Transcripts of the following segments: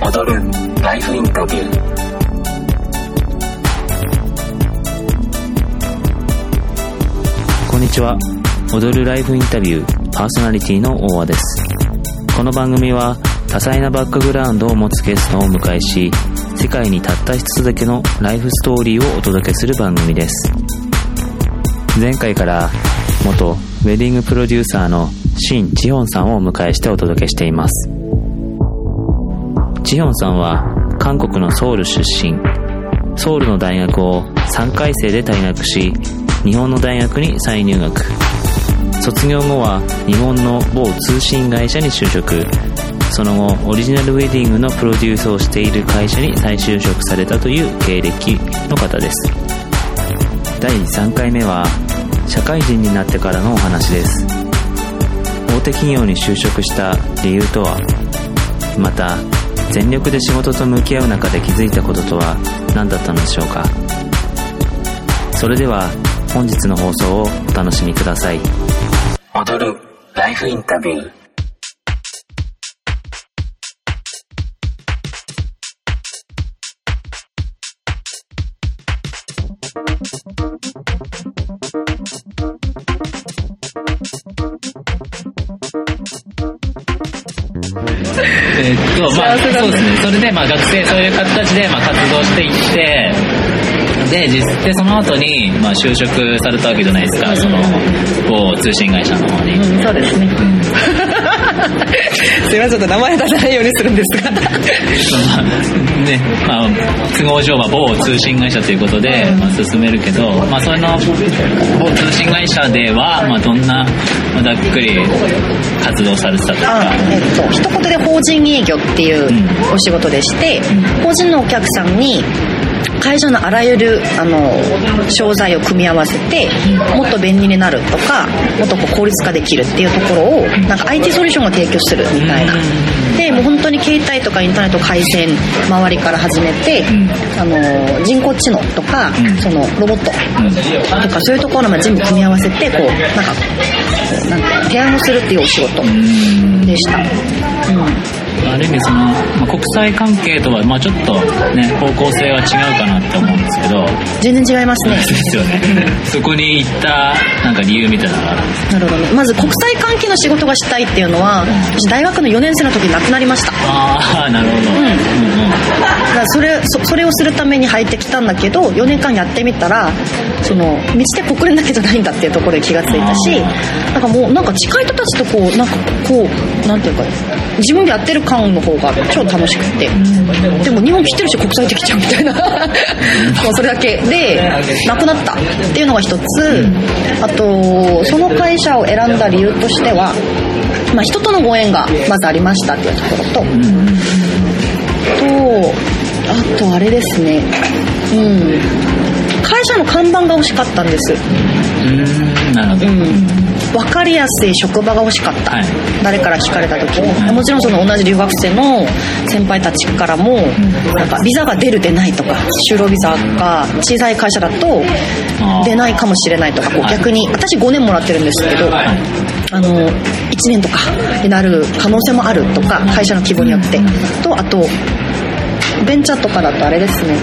踊る。ライフインタビューこんにちは。踊るライフインタビューパーソナリティの大和です。この番組は多彩なバックグラウンドを持つゲストをお迎えし世界にたった一つだけのライフストーリーをお届けする番組です。前回から元ウェディングプロデューサーのシン・チホンさんをお迎えしてお届けしています。チヒョンさんは韓国のソウル出身。ソウルの大学を3回生で退学し日本の大学に再入学。卒業後は日本の某通信会社に就職。その後オリジナルウェディングのプロデュースをしている会社に再就職されたという経歴の方です。第3回目は社会人になってからのお話です。大手企業に就職した理由とは？また全力で仕事と向き合う中で気づいたこととは何だったのでしょうか。それでは本日の放送をお楽しみください。踊るライフインタビュー。えっと、まあ、そうですね。それで、まあ、学生、そういう形で、まあ、活動していって、で、実で、その後に、まあ、就職されたわけじゃないですか、その、某通信会社の方に。うん、そうですね。すいません、ちょっと名前出さないようにするんですが。まあ、ね、まあ、都合上は某通信会社ということで、まあ、進めるけど、まあ、それの某通信会社では、まあ、どんな、まあ、ざっくり活動されてたとか。えっと、一言で法人営業っていうお仕事でして、うん、法人のお客さんに、会社のあらゆるあの商材を組み合わせてもっと便利になるとかもっとこう効率化できるっていうところをなんか IT ソリューションを提供するみたいなでもう本当に携帯とかインターネット回線周りから始めてあの人工知能とかそのロボットとかそういうところまで全部組み合わせてこうなんかなんて提案をするっていうお仕事でした。うんある意味その、まあ、国際関係とは、まあ、ちょっとね方向性は違うかなって思うんですけど。全然違いますね。ですよね。そこに行ったなんか理由みたいなのがあるんですなるほど。ねまず国際関係の仕事がしたいっていうのは私大学の4年生の時に亡くなりました。ああなるほど、うん、うんうん。だそれそそれをするために入ってきたんだけど4年間やってみたらその道で国連だけじゃないんだっていうところで気がついたしなんかもうなんか近い人たちとこうなんかこうなんていうか自分でやってる感の方が超楽しくて。でも日本来てるし国際的じゃんみたいな。もうそれだけ。でなくなった。っていうのが一つ。あとその会社を選んだ理由としては、まあ、人とのご縁がまずありましたっていうところと。とあとあれですね。うん。会社の看板が欲しかったんです。うんなるほど、うん分かりやすい職場が欲しかった、はい、誰から聞かれた時に。もちろんその同じ留学生の先輩たちからも、なんかビザが出る出ないとか就労ビザが小さい会社だと出ないかもしれないとかこう逆に私5年もらってるんですけど、あの1年とかになる可能性もあるとか会社の規模によって。とあとベンチャーとかだとあれですね。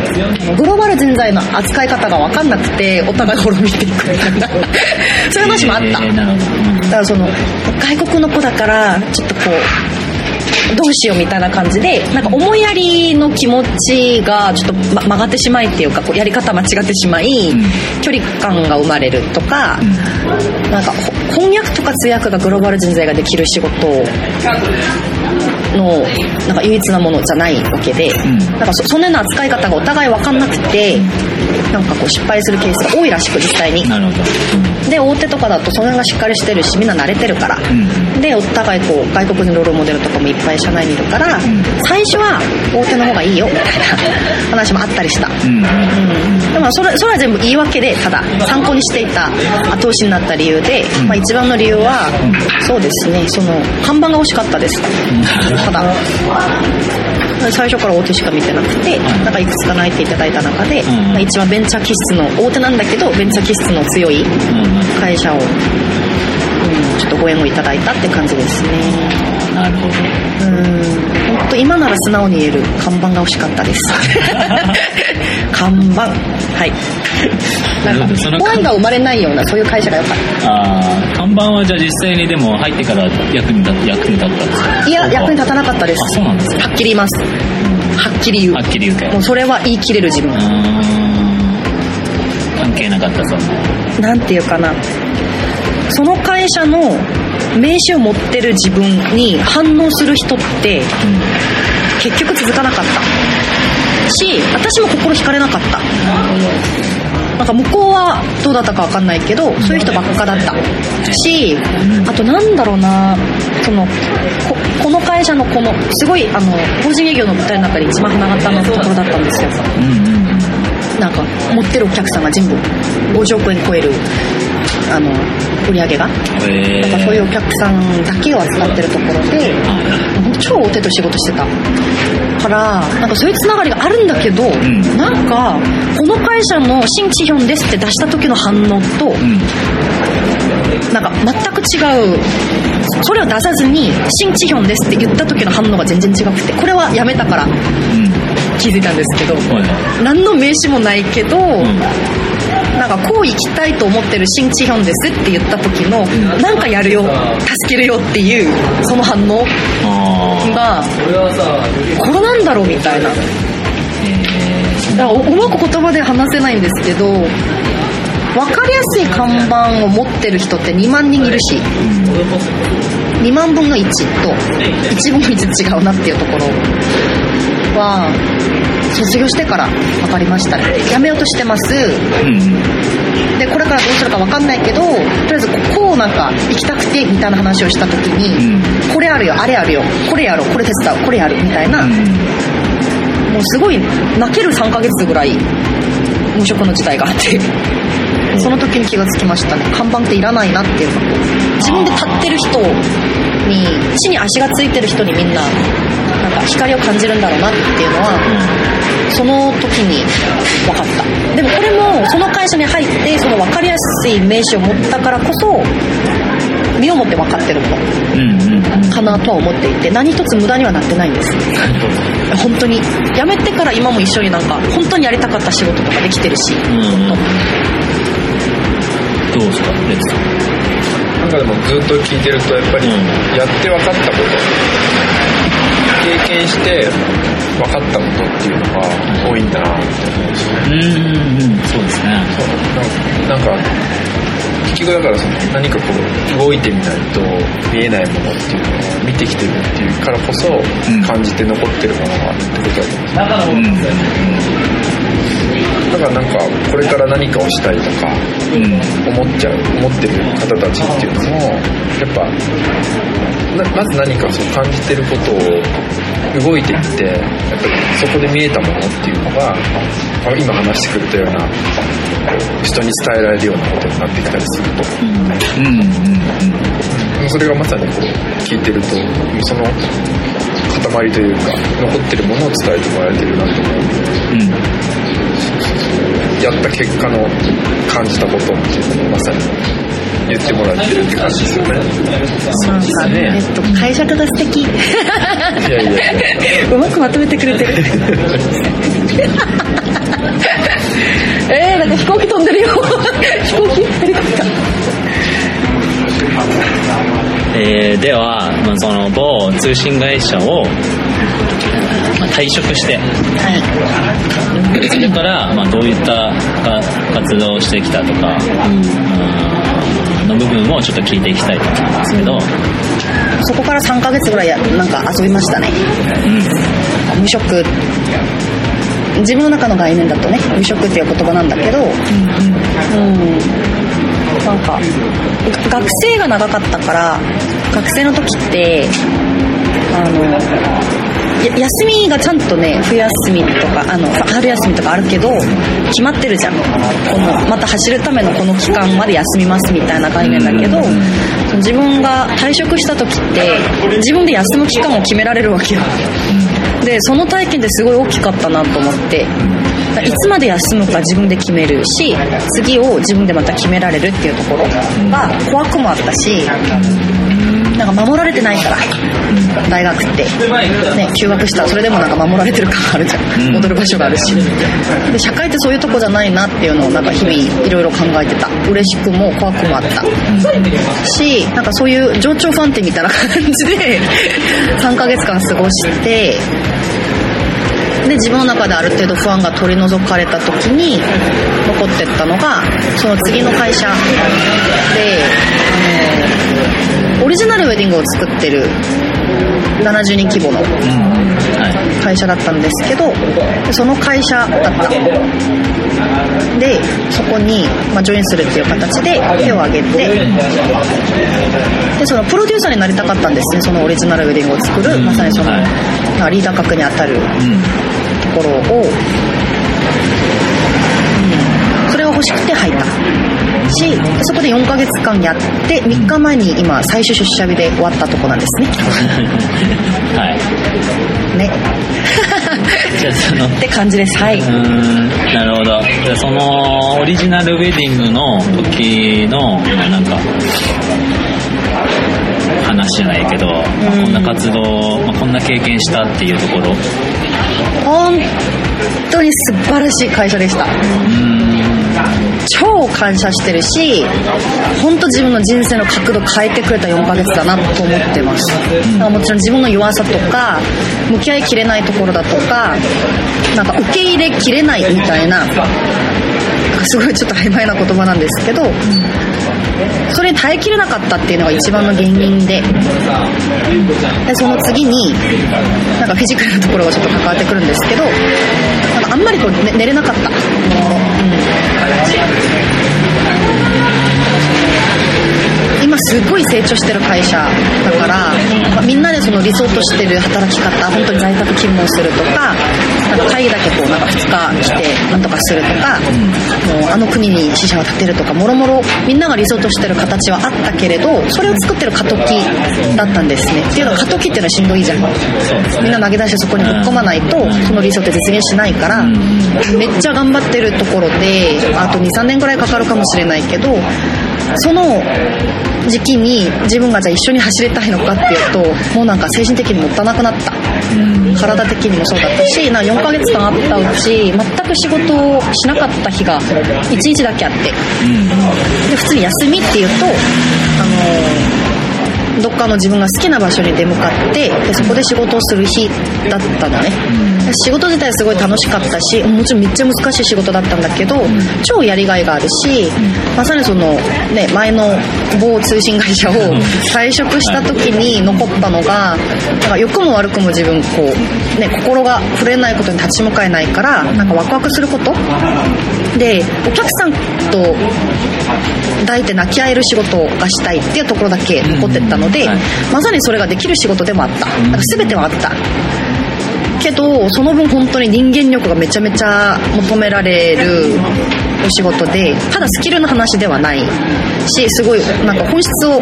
グローバル人材の扱い方が分かんなくてお互い滅びていくみたいな。そういう話もあった、だからその外国の子だからちょっとこうどうしようみたいな感じでなんか思いやりの気持ちがちょっと、ま、曲がってしまいっていうかこうやり方間違ってしまい、うん、距離感が生まれるとか、うん、なんか翻訳とか通訳がグローバル人材ができる仕事のなんか唯一なものじゃないわけで、うん、なんかそそんなような扱い方がお互い分かんなくてなんかこう失敗するケースが多いらしく実際に。なるほど、うん、で大手とかだとその辺がしっかりしてるしみんな慣れてるから、うん、でお互いこう外国人ロールモデルとかもいっぱい社内にいるから、最初は大手の方がいいよみたいな話もあったりした、うん。でもそれそれは全部言い訳でただ参考にしていた後押しになった理由で、まあ、一番の理由は、そうですねその看板が欲しかったです、ただ最初から大手しか見てなくて、なんかいくつか泣いていただいた中で、まあ、一番ベンチャー気質の大手なんだけどベンチャー気質の強い会社を、うん。ちょっとご縁をいただいたって感じですね。なるほど。うん。本当今なら素直に言える看板が欲しかったです。看板。はい。なんかご縁が生まれないようなそういう会社が良かっああ看板はじゃあ実際にでも入ってから役に立っ役に立ったんですか？たいや役に立たなかったです。あそうなんですかはっきり言います。はっきり言う。はっきり言うてもうそれは言い切れる自分。うー。ん関係なかったそうなんていうかなその会社の名刺を持ってる自分に反応する人って結局続かなかった。し私も心惹かれなかった。なんか向こうはどうだったか分かんないけどそういう人ばっかだった。しあとなんだろうなそのここの会社のこのすごいあの法人営業の舞台の中で一番花形のところだったんですよ。なんか持ってるお客さんが全部50億円超えるあの売り上げが。へなんかそういうお客さんだけを扱ってるところでもう超大手と仕事してたからなんかそういうつながりがあるんだけど、ん。なんかこの会社の新地ヒョンですって出した時の反応と、うん。なんか全く違うそれを出さずに新地ヒョンですって言った時の反応が全然違くてこれはやめたからうん。気づいたんですけど何の名刺もないけど、いうんなんかこう生きたいと思ってる新地ヒョンですって言った時の、なんかやるよ助けるよっていうその反応あがこれなんだろうみたいな。だかーらうまく言葉で話せないんですけど分かりやすい看板を持ってる人って2万人いるし2万分の1と1分の1違うなっていうところは卒業してから分かりましたねやめようとしてます。うん。でこれからどうするか分かんないけどとりあえずこうなんか行きたくてみたいな話をした時に、これあるよあれあるよこれやろうこれ手伝うこれやるみたいな、うん。もうすごい泣ける3ヶ月ぐらい無職の時代があって。その時に気がつきましたね。看板っていらないなっていうか自分で立ってる人に地に足がついてる人にみんななんか光を感じるんだろうなっていうのはその時に分かった。でもこれもその会社に入ってその分かりやすい名刺を持ったからこそ身をもって分かってるものかなとは思っていて何一つ無駄にはなってないんです。本当に。辞めてから今も一緒になんか本当にやりたかった仕事とかできてるし、うんうん。どうですかレッツさん？なんかでもずっと聞いてるとやっぱりうん。やって分かったこと経験して分かったことっていうのが多いんだなって思うしうんうんうん。そうですね。なんか結局だからその何かこう動いてみないと見えないものっていうのを見てきてるっていうからこそん。感じて残ってるものがあるってことだと思うんですようんだからなんかこれから何かをしたいとかうん。思っちゃう思ってる方たちっていうのもやっぱなまず何かそう感じてることを動いていってやっぱりそこで見えたものっていうのがあ今話してくれたような人に伝えられるようなことになってきたりすると。うん。うん。うん。それがまさにこう聞いてるとその塊というか残ってるものを伝えてもらえてるなと思う。うんやった結果の感じたことっていうのをまさに言ってもらえてるって感じですよね。なんかえっと解釈が素敵。いやいやいや。うまくまとめてくれてる。えー、なんか飛行機飛んでるよ。飛行機ヘリコプターえーでは、まあ、その某通信会社を、まあ、退職してはいそれから、まあ、どういった活動をしてきたとか、うん、の部分をちょっと聞いていきたいと思うんですけど、そこから3ヶ月ぐらいなんか遊びましたね。うん無職。自分の中の概念だとね無職っていう言葉なんだけど。うん。なんか学生が長かったから学生の時ってあの休みがちゃんとね冬休みとかあの春休みとかあるけど決まってるじゃん。このまた走るためのこの期間まで休みますみたいな概念だけど自分が退職した時って自分で休む期間を決められるわけよ。でその体験ってすごい大きかったなと思って。いつまで休むか自分で決めるし次を自分でまた決められるっていうところが怖くもあったしなんか守られてないから。大学って、ね、休学した。らそれでもなんか守られてる感あるじゃん、うん。踊る場所があるし。で社会ってそういうとこじゃないなっていうのをなんか日々いろいろ考えてた。嬉しくも怖くもあった。しなんかそういう情緒不安定みたいな感じで 3ヶ月間過ごしてで自分の中である程度不安が取り除かれた時に残ってったのがその次の会社でジナルウェディングを作ってる70人規模の会社だったんですけどその会社だったでそこに、まあ、ジョインするっていう形で手を挙げてでそのプロデューサーになりたかったんですねそのオリジナルウェディングを作る、まさにその、はい。まあリーダー格に当たるところを、うん。それが欲しくて入ったしそこで4ヶ月間やって3日前に今最終出社日で終わったとこなんですね。はい。ね。じゃあそのって感じです。はい。うーんなるほど。じゃあそのオリジナルウェディングの時のまあなんか話じゃないけど、まあこんな活動、まあ、こんな経験したっていうところ。う本当に素晴らしい会社でした。ーん超感謝してるし本当自分の人生の角度変えてくれた4ヶ月だなと思ってます。だからもちろん自分の弱さとか向き合いきれないところだとかなんか受け入れきれないみたいなすごいちょっと曖昧な言葉なんですけどそれに耐えきれなかったっていうのが一番の原因ででその次になんかフィジカルなところがちょっと関わってくるんですけどなんかあんまりこう、ね、寝れなかった、来 这今すごい成長してる会社だから、まあみんなでその理想としてる働き方本当に在宅勤務をするとかなんか会議だけこうなんか2日来てなんとかするとか、もうあの国に支社を建てるとかもろもろみんなが理想としてる形はあったけれどそれを作ってる過渡期だったんですね。っていうのは過渡期っていうのはしんどいじゃん。そうですみんな投げ出してそこにぶっ込まないとその理想って実現しないからめっちゃ頑張ってるところであと23年ぐらいかかるかもしれないけどその時期に自分がじゃあ一緒に走りたいのかっていうともうなんか精神的にもったなくなった。体的にもそうだったしな4ヶ月間あったうち全く仕事をしなかった日が1日だけあって。で普通に休みっていうとあのどっかの自分が好きな場所に出向かってでそこで仕事をする日だったのね、仕事自体すごい楽しかったしもちろんめっちゃ難しい仕事だったんだけど、超やりがいがあるし、まさにその、ね、前の某通信会社を退職した時に残ったのがなんか良くも悪くも自分こう、ね、心が触れないことに立ち向かえないからなんかワクワクすること？でお客さんと抱いて泣き合える仕事がしたいっていうところだけ残ってったので、まさにそれができる仕事でもあった。なんか全てはあったけどその分本当に人間力がめちゃめちゃ求められるお仕事でただスキルの話ではないしすごいなんか本質を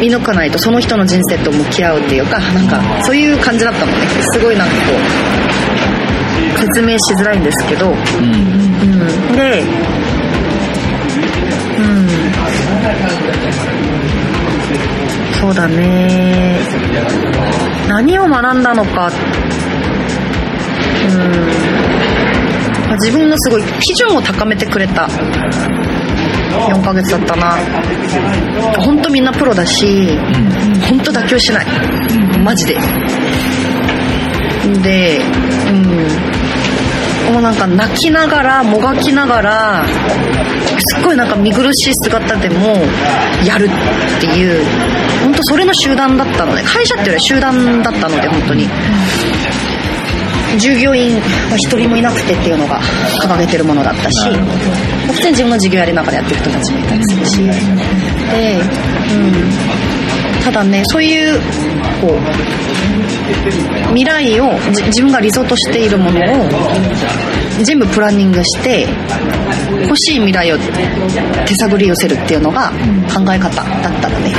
見抜かないとその人の人生と向き合うっていうかなんかそういう感じだったのね。すごいなんかこう説明しづらいんですけど。うん。うん、で、そうだね。何を学んだのか、うん。まあ自分のすごい基準を高めてくれた。4ヶ月だったな。本当みんなプロだし本当妥協しない。マジで。でうんもうなんか泣きながらもがきながらすっごいなんか見苦しい姿でもやるっていう本当それの集団だったので会社っていうよりは集団だったので本当に。従業員は一人もいなくてっていうのが掲げてるものだったし普通に自分の事業やりながらやってる人たちもいたりするし。で、うん、ただねそういうこう未来をじ自分が理想としているものを全部プランニングして欲しい未来を手探り寄せるっていうのが考え方だったので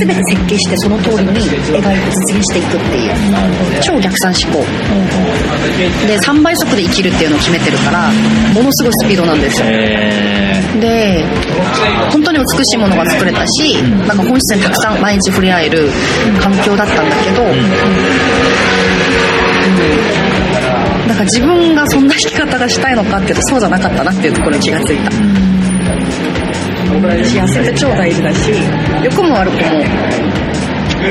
全て設計してその通りに描いて実現していくっていう超逆算思考。で3倍速で生きるっていうのを決めてるからものすごいスピードなんですよ。えで本当に美しいものが作れたし、なんか本質にたくさん毎日触れ合える環境だったんだけど、うん。だから自分がそんな弾き方がしたいのかっていうとそうじゃなかったなっていうところに気がついた、幸せって超大事だし良くも悪くも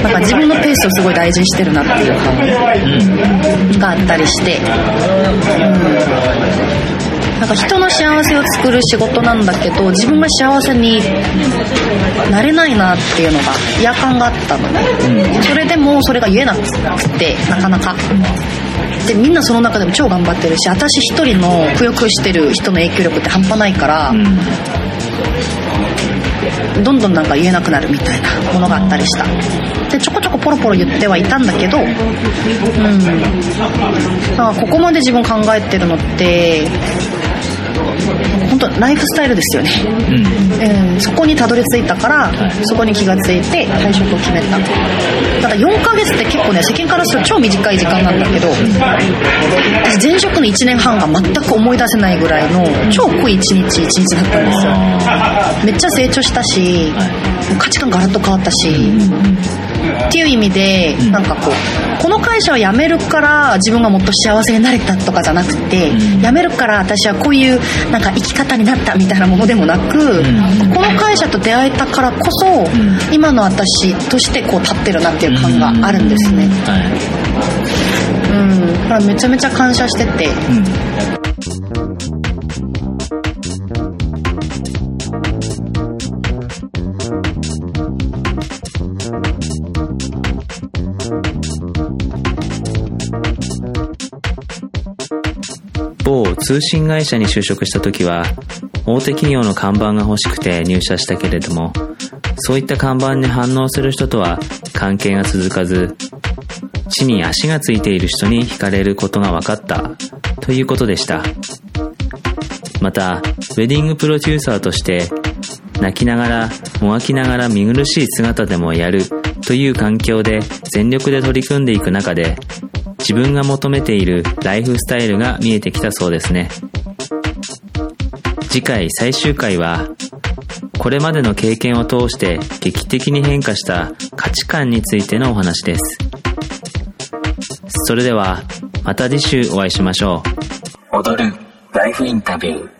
なんか自分のペースをすごい大事にしてるなっていう感があったりして、うん、なんか人の幸せを作る仕事なんだけど自分が幸せになれないなっていうのが嫌感があったの。ね、それでもそれが言えなくてなかなか。でみんなその中でも超頑張ってるし私一人のくよくよしてる人の影響力って半端ないから、どんどんなんか言えなくなるみたいなものがあったりした。でちょこちょこポロポロ言ってはいたんだけどうん。なんかここまで自分考えてるのって本当ライフスタイルですよね、うん、そこにたどり着いたから、そこに気がついて退職を決めた。だから4ヶ月って結構ね世間からすると超短い時間なんだけど私前職の1年半が全く思い出せないぐらいの超濃い1日1日だったんですよ。めっちゃ成長したし、価値観ガラッと変わったし、っていう意味で、なんかこうこの会社を辞めるから自分がもっと幸せになれたとかじゃなくて、辞めるから私はこういうなんか生き方になったみたいなものでもなく、この会社と出会えたからこそ、今の私としてこう立ってるなっていう感があるんですね、はい。うん、だからめちゃめちゃ感謝してて、某通信会社に就職した時は大手企業の看板が欲しくて入社したけれどもそういった看板に反応する人とは関係が続かず地に足がついている人に惹かれることが分かったということでした。またウェディングプロデューサーとして泣きながらもがきながら見苦しい姿でもやるという環境で全力で取り組んでいく中で自分が求めているライフスタイルが見えてきたそうですね。次回最終回はこれまでの経験を通して劇的に変化した価値観についてのお話です。それではまた次週お会いしましょう。踊るライフインタビュー。